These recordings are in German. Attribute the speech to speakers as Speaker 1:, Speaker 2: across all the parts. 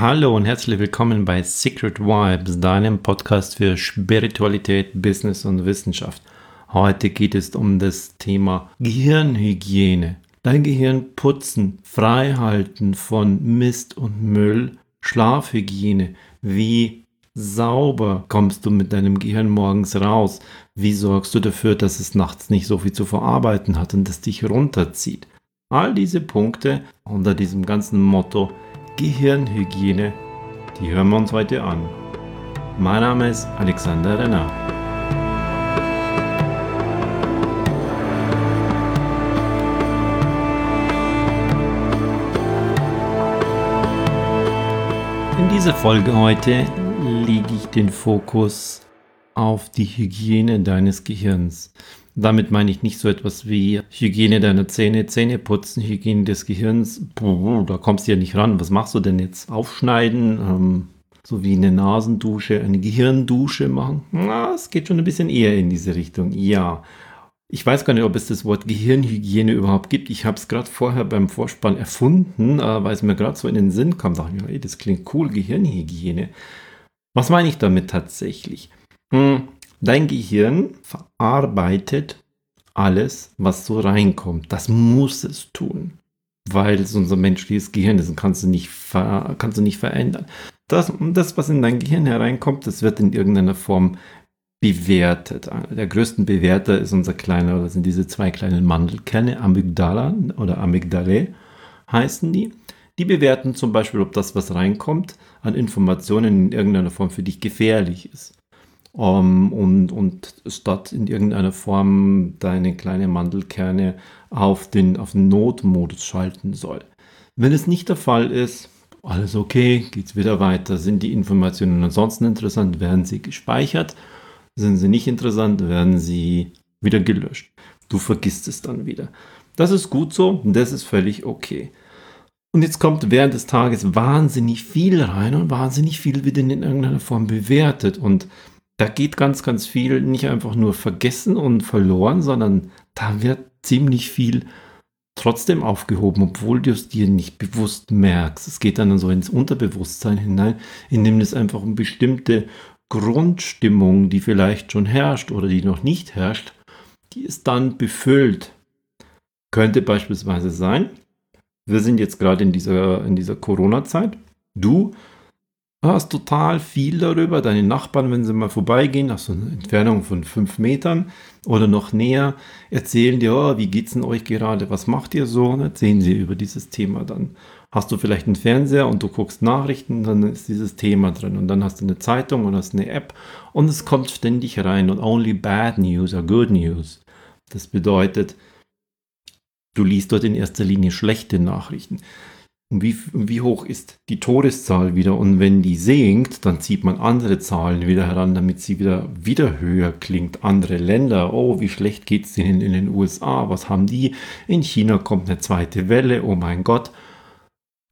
Speaker 1: Hallo und herzlich willkommen bei Secret Vibes, deinem Podcast für Spiritualität, Business und Wissenschaft. Heute geht es um das Thema Gehirnhygiene. Dein Gehirn putzen, freihalten von Mist und Müll, Schlafhygiene. Wie sauber kommst du mit deinem Gehirn morgens raus? Wie sorgst du dafür, dass es nachts nicht so viel zu verarbeiten hat und es dich runterzieht? All diese Punkte unter diesem ganzen Motto Gehirnhygiene, die hören wir uns heute an. Mein Name ist Alexander Renner. In dieser Folge heute lege ich den Fokus auf die Hygiene deines Gehirns. Damit meine ich nicht so etwas wie Hygiene deiner Zähne, Zähne putzen, Hygiene des Gehirns. Puh, da kommst du ja nicht ran. Was machst du denn jetzt? Aufschneiden, ähm, so wie eine Nasendusche, eine Gehirndusche machen? Na, es geht schon ein bisschen eher in diese Richtung. Ja. Ich weiß gar nicht, ob es das Wort Gehirnhygiene überhaupt gibt. Ich habe es gerade vorher beim Vorspann erfunden, äh, weil es mir gerade so in den Sinn kam. Da dachte ich das klingt cool, Gehirnhygiene. Was meine ich damit tatsächlich? Hm, Dein Gehirn verarbeitet alles, was so reinkommt. Das muss es tun, weil es unser menschliches Gehirn ist und kannst du nicht, ver kannst du nicht verändern. Das, das, was in dein Gehirn hereinkommt, das wird in irgendeiner Form bewertet. Der größte Bewerter ist unser kleiner, das sind diese zwei kleinen Mandelkerne, Amygdala oder Amygdalae heißen die. Die bewerten zum Beispiel, ob das, was reinkommt, an Informationen in irgendeiner Form für dich gefährlich ist ähm, und, und statt in irgendeiner Form deine kleine Mandelkerne auf den, auf den Notmodus schalten soll. Wenn es nicht der Fall ist, alles okay, geht es wieder weiter. Sind die Informationen ansonsten interessant, werden sie gespeichert. Sind sie nicht interessant, werden sie wieder gelöscht. Du vergisst es dann wieder. Das ist gut so das ist völlig okay. Und jetzt kommt während des Tages wahnsinnig viel rein und wahnsinnig viel wird in irgendeiner Form bewertet. Und da geht ganz, ganz viel nicht einfach nur vergessen und verloren, sondern da wird ziemlich viel trotzdem aufgehoben, obwohl du es dir nicht bewusst merkst. Es geht dann so ins Unterbewusstsein hinein, indem es einfach eine bestimmte Grundstimmung, die vielleicht schon herrscht oder die noch nicht herrscht, die ist dann befüllt. Könnte beispielsweise sein, wir sind jetzt gerade in dieser, in dieser Corona-Zeit. Du Du hast total viel darüber. Deine Nachbarn, wenn sie mal vorbeigehen, nach so einer Entfernung von fünf Metern oder noch näher, erzählen dir, oh, wie geht's denn euch gerade? Was macht ihr so? Und erzählen sie über dieses Thema dann. Hast du vielleicht einen Fernseher und du guckst Nachrichten, dann ist dieses Thema drin. Und dann hast du eine Zeitung oder hast eine App und es kommt ständig rein. Und only bad news are good news. Das bedeutet, du liest dort in erster Linie schlechte Nachrichten. Und wie, wie hoch ist die Todeszahl wieder? Und wenn die sinkt, dann zieht man andere Zahlen wieder heran, damit sie wieder, wieder höher klingt. Andere Länder, oh, wie schlecht geht es denen in den USA? Was haben die? In China kommt eine zweite Welle, oh mein Gott.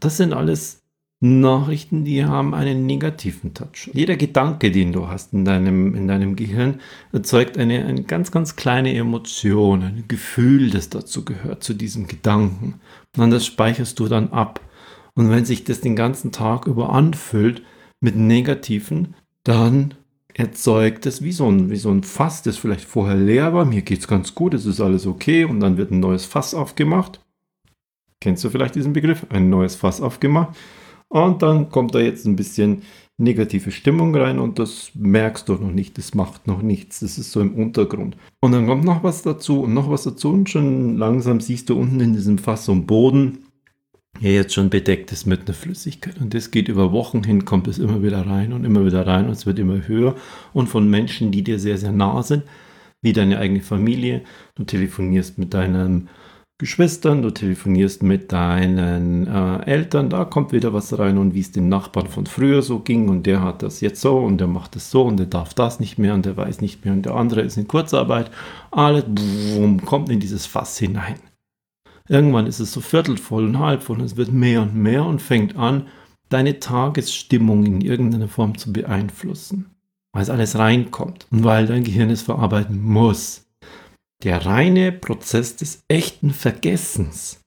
Speaker 1: Das sind alles Nachrichten, die haben einen negativen Touch. Jeder Gedanke, den du hast in deinem, in deinem Gehirn, erzeugt eine, eine ganz, ganz kleine Emotion, ein Gefühl, das dazu gehört, zu diesem Gedanken. Und das speicherst du dann ab. Und wenn sich das den ganzen Tag über anfüllt mit Negativen, dann erzeugt es wie so ein, wie so ein Fass, das vielleicht vorher leer war. Mir geht es ganz gut, es ist alles okay. Und dann wird ein neues Fass aufgemacht. Kennst du vielleicht diesen Begriff? Ein neues Fass aufgemacht. Und dann kommt da jetzt ein bisschen negative Stimmung rein und das merkst du noch nicht, das macht noch nichts, das ist so im Untergrund. Und dann kommt noch was dazu und noch was dazu und schon langsam siehst du unten in diesem Fass am Boden, ja jetzt schon bedeckt ist mit einer Flüssigkeit. Und das geht über Wochen hin, kommt es immer wieder rein und immer wieder rein und es wird immer höher. Und von Menschen, die dir sehr, sehr nah sind, wie deine eigene Familie. Du telefonierst mit deinem Geschwistern, du telefonierst mit deinen äh, Eltern, da kommt wieder was rein und wie es dem Nachbarn von früher so ging und der hat das jetzt so und der macht das so und der darf das nicht mehr und der weiß nicht mehr und der andere ist in Kurzarbeit. Alles boom, kommt in dieses Fass hinein. Irgendwann ist es so viertel voll und halb voll und es wird mehr und mehr und fängt an, deine Tagesstimmung in irgendeiner Form zu beeinflussen. Weil es alles reinkommt und weil dein Gehirn es verarbeiten muss. Der reine Prozess des echten Vergessens,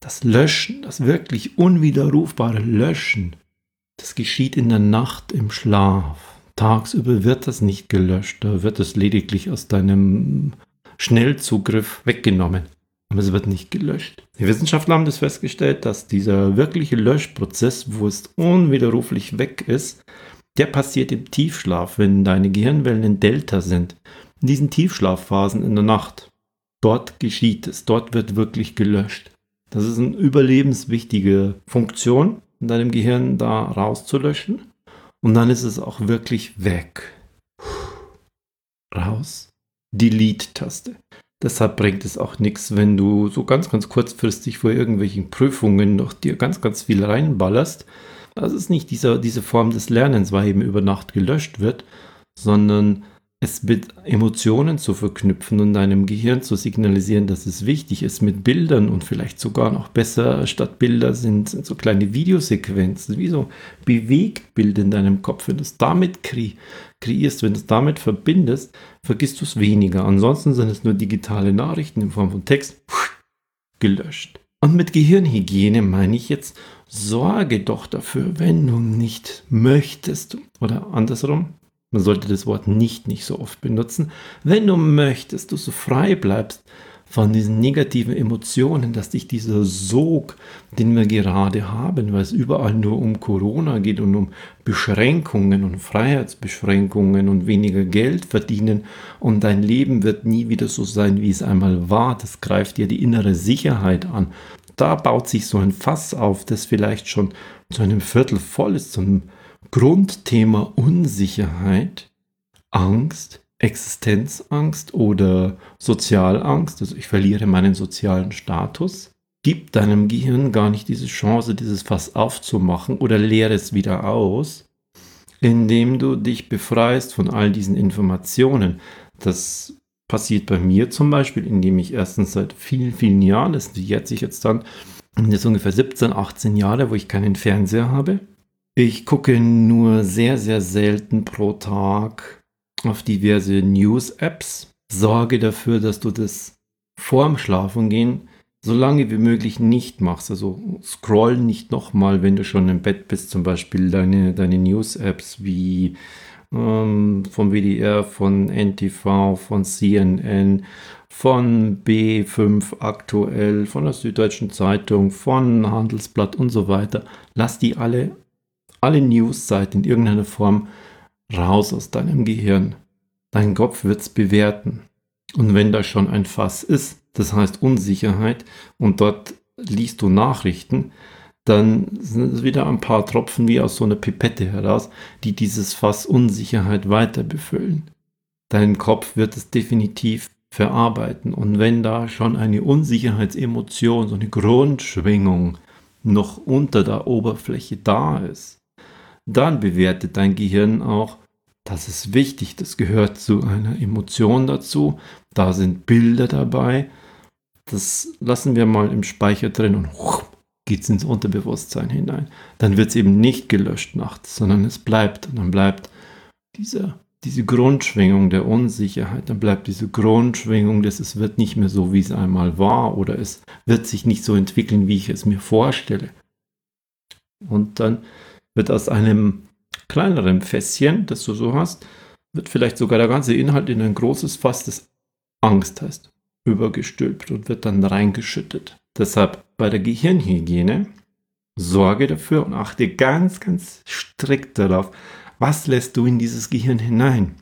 Speaker 1: das Löschen, das wirklich unwiderrufbare Löschen Das geschieht in der Nacht im Schlaf. Tagsüber wird das nicht gelöscht, da wird es lediglich aus deinem Schnellzugriff weggenommen. Aber es wird nicht gelöscht. Die Wissenschaftler haben das festgestellt, dass dieser wirkliche Löschprozess, wo es unwiderruflich weg ist, der passiert im Tiefschlaf, wenn deine Gehirnwellen in Delta sind. In diesen Tiefschlafphasen in der Nacht. Dort geschieht es, dort wird wirklich gelöscht. Das ist eine überlebenswichtige Funktion in deinem Gehirn, da rauszulöschen. Und dann ist es auch wirklich weg. Raus. Delete-Taste. Deshalb bringt es auch nichts, wenn du so ganz, ganz kurzfristig vor irgendwelchen Prüfungen noch dir ganz, ganz viel reinballerst. Das ist nicht dieser, diese Form des Lernens, weil eben über Nacht gelöscht wird, sondern es mit Emotionen zu verknüpfen und deinem Gehirn zu signalisieren, dass es wichtig ist, mit Bildern und vielleicht sogar noch besser statt Bilder sind, sind so kleine Videosequenzen, wie so Bewegtbild in deinem Kopf. Wenn du es damit kre kreierst, wenn du es damit verbindest, vergisst du es weniger. Ansonsten sind es nur digitale Nachrichten in Form von Text gelöscht. Und mit Gehirnhygiene meine ich jetzt, sorge doch dafür, wenn du nicht möchtest oder andersrum, man sollte das Wort nicht nicht so oft benutzen. Wenn du möchtest, du so frei bleibst von diesen negativen Emotionen, dass dich dieser Sog, den wir gerade haben, weil es überall nur um Corona geht und um Beschränkungen und Freiheitsbeschränkungen und weniger Geld verdienen und dein Leben wird nie wieder so sein, wie es einmal war. Das greift dir die innere Sicherheit an. Da baut sich so ein Fass auf, das vielleicht schon zu einem Viertel voll ist, zum Grundthema Unsicherheit, Angst, Existenzangst oder Sozialangst, also ich verliere meinen sozialen Status, gibt deinem Gehirn gar nicht diese Chance, dieses Fass aufzumachen oder leere es wieder aus, indem du dich befreist von all diesen Informationen. Das passiert bei mir zum Beispiel, indem ich erstens seit vielen, vielen Jahren, das jährt sich jetzt dann, jetzt ungefähr 17, 18 Jahre, wo ich keinen Fernseher habe, ich gucke nur sehr, sehr selten pro Tag auf diverse News-Apps. Sorge dafür, dass du das vorm Schlafengehen so lange wie möglich nicht machst. Also scroll nicht nochmal, wenn du schon im Bett bist, zum Beispiel deine, deine News-Apps wie ähm, vom WDR, von NTV, von CNN, von B5 aktuell, von der Süddeutschen Zeitung, von Handelsblatt und so weiter. Lass die alle alle News-Seiten in irgendeiner Form raus aus deinem Gehirn. Dein Kopf wird es bewerten. Und wenn da schon ein Fass ist, das heißt Unsicherheit, und dort liest du Nachrichten, dann sind es wieder ein paar Tropfen wie aus so einer Pipette heraus, die dieses Fass Unsicherheit weiter befüllen. Dein Kopf wird es definitiv verarbeiten. Und wenn da schon eine Unsicherheitsemotion, so eine Grundschwingung noch unter der Oberfläche da ist, dann bewertet dein Gehirn auch, das ist wichtig, das gehört zu einer Emotion dazu, da sind Bilder dabei, das lassen wir mal im Speicher drin und geht es ins Unterbewusstsein hinein. Dann wird es eben nicht gelöscht nachts, sondern es bleibt und dann bleibt diese, diese Grundschwingung der Unsicherheit, dann bleibt diese Grundschwingung, dass es wird nicht mehr so, wie es einmal war oder es wird sich nicht so entwickeln, wie ich es mir vorstelle. Und dann wird aus einem kleineren Fässchen, das du so hast, wird vielleicht sogar der ganze Inhalt in ein großes Fass, das Angst heißt, übergestülpt und wird dann reingeschüttet. Deshalb bei der Gehirnhygiene sorge dafür und achte ganz, ganz strikt darauf, was lässt du in dieses Gehirn hinein.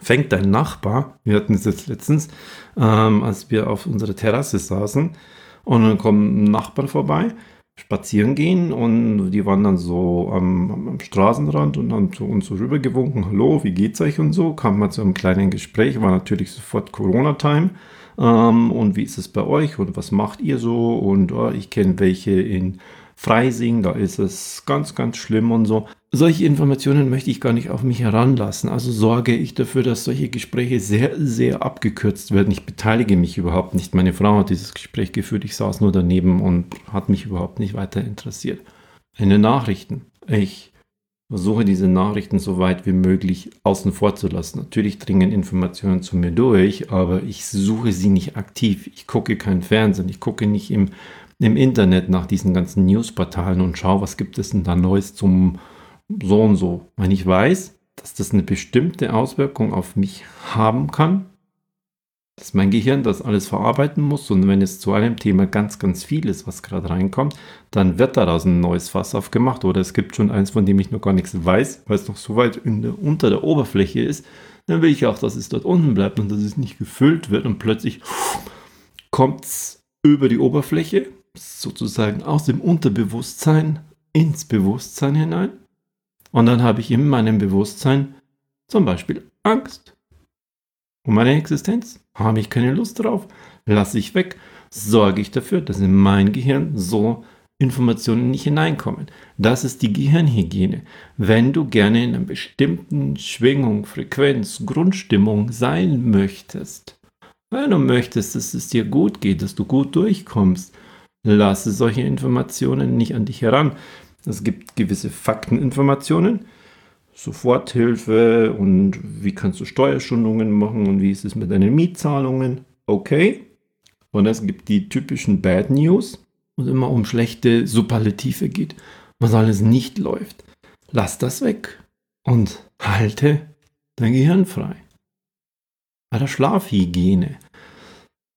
Speaker 1: Fängt dein Nachbar, wir hatten es jetzt letztens, ähm, als wir auf unserer Terrasse saßen, und dann kommen Nachbarn vorbei spazieren gehen und die waren dann so am, am Straßenrand und haben zu uns so rübergewunken, hallo, wie geht's euch? und so, kam mal zu einem kleinen Gespräch, war natürlich sofort Corona-Time. Ähm, und wie ist es bei euch und was macht ihr so? Und oh, ich kenne welche in Freising, da ist es ganz, ganz schlimm und so. Solche Informationen möchte ich gar nicht auf mich heranlassen. Also sorge ich dafür, dass solche Gespräche sehr, sehr abgekürzt werden. Ich beteilige mich überhaupt nicht. Meine Frau hat dieses Gespräch geführt. Ich saß nur daneben und hat mich überhaupt nicht weiter interessiert. Eine Nachrichten. Ich versuche diese Nachrichten so weit wie möglich außen vor zu lassen. Natürlich dringen Informationen zu mir durch, aber ich suche sie nicht aktiv. Ich gucke kein Fernsehen. Ich gucke nicht im im Internet nach diesen ganzen Newsportalen und schaue, was gibt es denn da Neues zum so und so. Wenn ich weiß, dass das eine bestimmte Auswirkung auf mich haben kann, dass mein Gehirn das alles verarbeiten muss und wenn es zu einem Thema ganz, ganz viel ist, was gerade reinkommt, dann wird daraus ein neues Fass aufgemacht oder es gibt schon eins, von dem ich noch gar nichts weiß, weil es noch so weit der, unter der Oberfläche ist, dann will ich auch, dass es dort unten bleibt und dass es nicht gefüllt wird und plötzlich kommt es über die Oberfläche, sozusagen aus dem Unterbewusstsein ins Bewusstsein hinein und dann habe ich in meinem Bewusstsein zum Beispiel Angst. Um meine Existenz habe ich keine Lust drauf, lasse ich weg, sorge ich dafür, dass in mein Gehirn so Informationen nicht hineinkommen. Das ist die Gehirnhygiene. Wenn du gerne in einer bestimmten Schwingung, Frequenz, Grundstimmung sein möchtest, wenn du möchtest, dass es dir gut geht, dass du gut durchkommst, lasse solche Informationen nicht an dich heran. Es gibt gewisse Fakteninformationen, Soforthilfe und wie kannst du Steuerstundungen machen und wie ist es mit deinen Mietzahlungen. Okay. Und es gibt die typischen Bad News, wo es immer um schlechte Superlative geht, was alles nicht läuft. Lass das weg und halte dein Gehirn frei. Bei der Schlafhygiene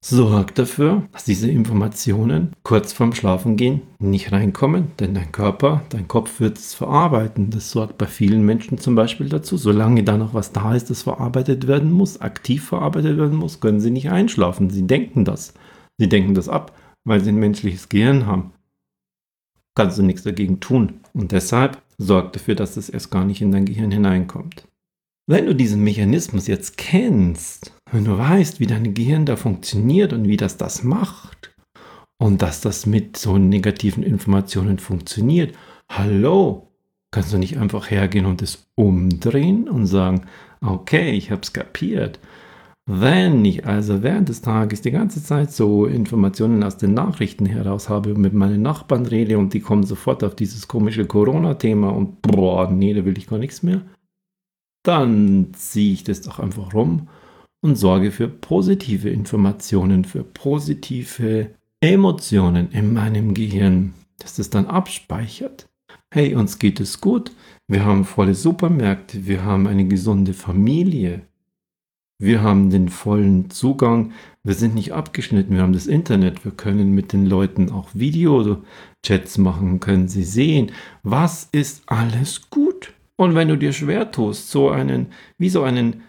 Speaker 1: Sorgt dafür, dass diese Informationen kurz vorm Schlafengehen nicht reinkommen, denn dein Körper, dein Kopf wird es verarbeiten. Das sorgt bei vielen Menschen zum Beispiel dazu, solange da noch was da ist, das verarbeitet werden muss, aktiv verarbeitet werden muss, können sie nicht einschlafen. Sie denken das. Sie denken das ab, weil sie ein menschliches Gehirn haben. Kannst du nichts dagegen tun. Und deshalb sorgt dafür, dass das erst gar nicht in dein Gehirn hineinkommt. Wenn du diesen Mechanismus jetzt kennst, wenn du weißt, wie dein Gehirn da funktioniert und wie das das macht und dass das mit so negativen Informationen funktioniert, hallo, kannst du nicht einfach hergehen und es umdrehen und sagen, okay, ich habe es kapiert. Wenn ich also während des Tages die ganze Zeit so Informationen aus den Nachrichten heraus habe und mit meinen Nachbarn rede und die kommen sofort auf dieses komische Corona-Thema und boah, nee, da will ich gar nichts mehr, dann ziehe ich das doch einfach rum und sorge für positive Informationen, für positive Emotionen in meinem Gehirn, dass das dann abspeichert. Hey, uns geht es gut, wir haben volle Supermärkte, wir haben eine gesunde Familie, wir haben den vollen Zugang, wir sind nicht abgeschnitten, wir haben das Internet, wir können mit den Leuten auch Video-Chats machen, können sie sehen, was ist alles gut. Und wenn du dir schwer tust, so einen, wie so einen,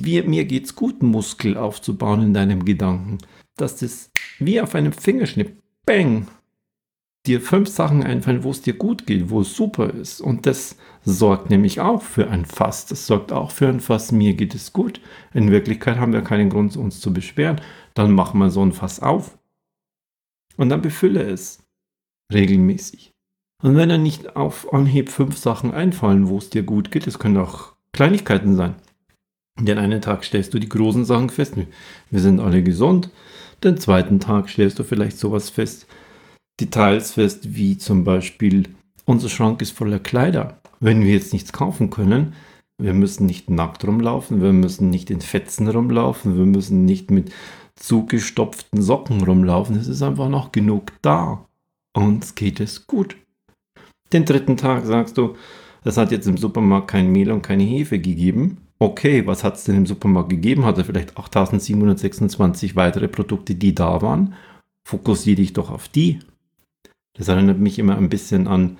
Speaker 1: wie, mir geht's gut Muskel aufzubauen in deinem Gedanken, dass das wie auf einem Fingerschnipp, bang, dir fünf Sachen einfallen, wo es dir gut geht, wo es super ist. Und das sorgt nämlich auch für ein Fass. Das sorgt auch für ein Fass, mir geht es gut. In Wirklichkeit haben wir keinen Grund, uns zu beschweren. Dann machen wir so ein Fass auf. Und dann befülle es regelmäßig. Und wenn dann nicht auf Anhieb fünf Sachen einfallen, wo es dir gut geht, es können auch Kleinigkeiten sein. Den einen Tag stellst du die großen Sachen fest, wir sind alle gesund. Den zweiten Tag stellst du vielleicht sowas fest, Details fest, wie zum Beispiel, unser Schrank ist voller Kleider. Wenn wir jetzt nichts kaufen können, wir müssen nicht nackt rumlaufen, wir müssen nicht in Fetzen rumlaufen, wir müssen nicht mit zugestopften Socken rumlaufen. Es ist einfach noch genug da. Uns geht es gut. Den dritten Tag sagst du, es hat jetzt im Supermarkt kein Mehl und keine Hefe gegeben. Okay, was hat es denn im Supermarkt gegeben? Hat er vielleicht 8726 weitere Produkte, die da waren? Fokussiere dich doch auf die. Das erinnert mich immer ein bisschen an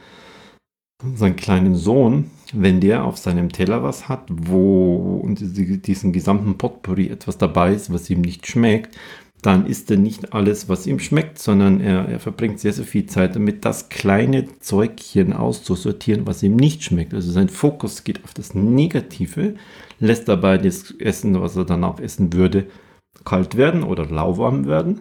Speaker 1: unseren kleinen Sohn, wenn der auf seinem Teller was hat, wo und diesen gesamten Potpourri etwas dabei ist, was ihm nicht schmeckt, dann isst er nicht alles, was ihm schmeckt, sondern er, er verbringt sehr, sehr viel Zeit damit, das kleine Zeugchen auszusortieren, was ihm nicht schmeckt. Also sein Fokus geht auf das Negative, lässt dabei das Essen, was er danach essen würde, kalt werden oder lauwarm werden.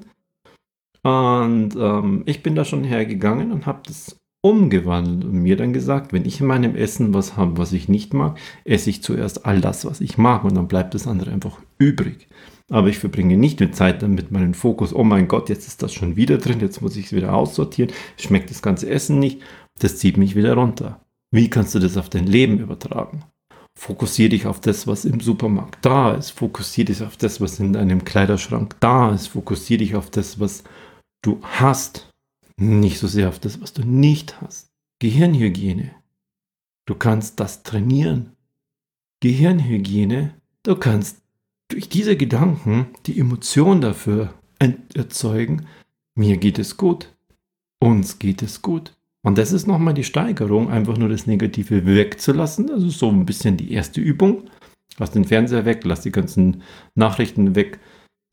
Speaker 1: Und ähm, ich bin da schon hergegangen und habe das umgewandelt und mir dann gesagt, wenn ich in meinem Essen was habe, was ich nicht mag, esse ich zuerst all das, was ich mag und dann bleibt das andere einfach übrig. Aber ich verbringe nicht die Zeit damit, meinen Fokus, oh mein Gott, jetzt ist das schon wieder drin, jetzt muss ich es wieder aussortieren, schmeckt das ganze Essen nicht, das zieht mich wieder runter. Wie kannst du das auf dein Leben übertragen? Fokussiere dich auf das, was im Supermarkt da ist. Fokussiere dich auf das, was in deinem Kleiderschrank da ist. Fokussiere dich auf das, was du hast. Nicht so sehr auf das, was du nicht hast. Gehirnhygiene. Du kannst das trainieren. Gehirnhygiene, du kannst durch diese Gedanken die Emotion dafür erzeugen, mir geht es gut, uns geht es gut. Und das ist nochmal die Steigerung, einfach nur das Negative wegzulassen. Das ist so ein bisschen die erste Übung. Lass den Fernseher weg, lass die ganzen Nachrichten weg,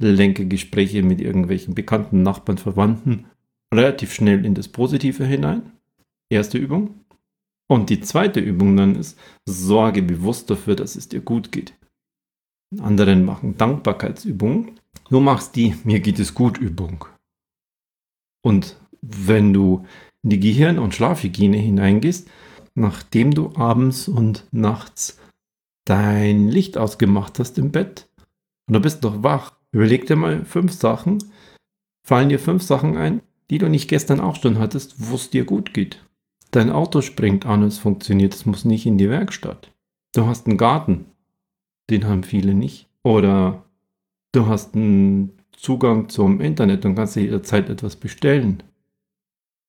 Speaker 1: lenke Gespräche mit irgendwelchen Bekannten, Nachbarn, Verwandten relativ schnell in das Positive hinein. Erste Übung. Und die zweite Übung dann ist, sorge bewusst dafür, dass es dir gut geht. Anderen machen Dankbarkeitsübungen. Du machst die Mir geht es gut Übung. Und wenn du in die Gehirn- und Schlafhygiene hineingehst, nachdem du abends und nachts dein Licht ausgemacht hast im Bett und du bist noch wach, überleg dir mal fünf Sachen, fallen dir fünf Sachen ein, die du nicht gestern auch schon hattest, wo es dir gut geht. Dein Auto springt an und es funktioniert, es muss nicht in die Werkstatt. Du hast einen Garten, den haben viele nicht. Oder du hast einen Zugang zum Internet und kannst jederzeit etwas bestellen.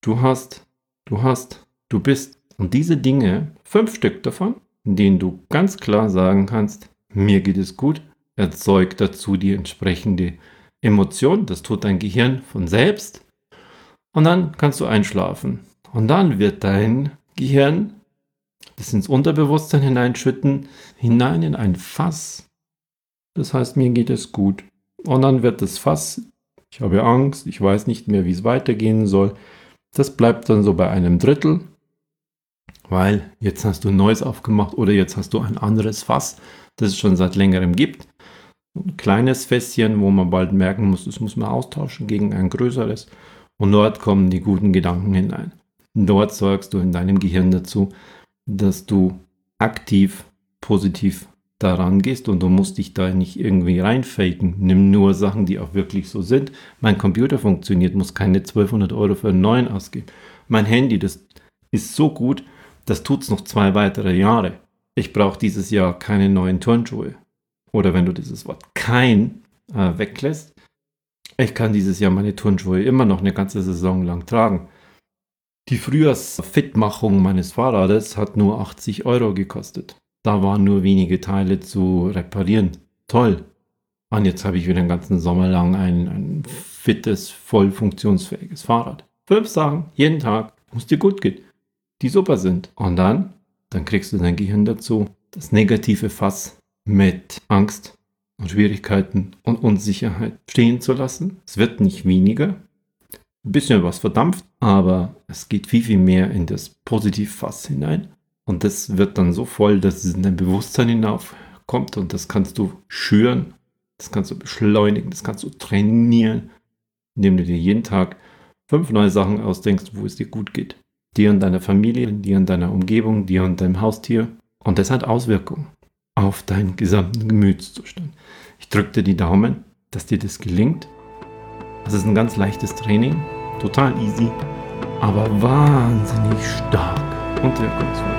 Speaker 1: Du hast, du hast, du bist. Und diese Dinge, fünf Stück davon, in denen du ganz klar sagen kannst, mir geht es gut, erzeugt dazu die entsprechende Emotion. Das tut dein Gehirn von selbst. Und dann kannst du einschlafen. Und dann wird dein Gehirn das ins Unterbewusstsein hineinschütten, hinein in ein Fass. Das heißt, mir geht es gut. Und dann wird das Fass, ich habe Angst, ich weiß nicht mehr, wie es weitergehen soll. Das bleibt dann so bei einem Drittel, weil jetzt hast du ein neues aufgemacht oder jetzt hast du ein anderes Fass, das es schon seit längerem gibt. Ein kleines Fässchen, wo man bald merken muss, das muss man austauschen gegen ein größeres. Und dort kommen die guten Gedanken hinein. Dort sorgst du in deinem Gehirn dazu, dass du aktiv positiv daran gehst und du musst dich da nicht irgendwie reinfaken. Nimm nur Sachen, die auch wirklich so sind. Mein Computer funktioniert, muss keine 1200 Euro für einen neuen ausgeben. Mein Handy, das ist so gut, das tut es noch zwei weitere Jahre. Ich brauche dieses Jahr keine neuen Turnschuhe. Oder wenn du dieses Wort kein äh, weglässt, ich kann dieses Jahr meine Turnschuhe immer noch eine ganze Saison lang tragen. Die Frühjahrsfitmachung meines Fahrrades hat nur 80 Euro gekostet. Da waren nur wenige Teile zu reparieren. Toll. Und jetzt habe ich wieder den ganzen Sommer lang ein, ein fittes, voll funktionsfähiges Fahrrad. Fünf Sachen, jeden Tag, es dir gut geht, die super sind. Und dann, dann kriegst du dein Gehirn dazu, das negative Fass mit Angst, und Schwierigkeiten und Unsicherheit stehen zu lassen. Es wird nicht weniger. Ein bisschen was verdampft, aber es geht viel, viel mehr in das Positivfass hinein. Und das wird dann so voll, dass es in dein Bewusstsein hinaufkommt und das kannst du schüren, das kannst du beschleunigen, das kannst du trainieren, indem du dir jeden Tag fünf neue Sachen ausdenkst, wo es dir gut geht. Dir und deiner Familie, dir und deiner Umgebung, dir und deinem Haustier. Und das hat Auswirkungen auf deinen gesamten Gemütszustand. Ich drücke dir die Daumen, dass dir das gelingt. Das ist ein ganz leichtes Training, total easy, aber wahnsinnig stark und wirkungsvoll.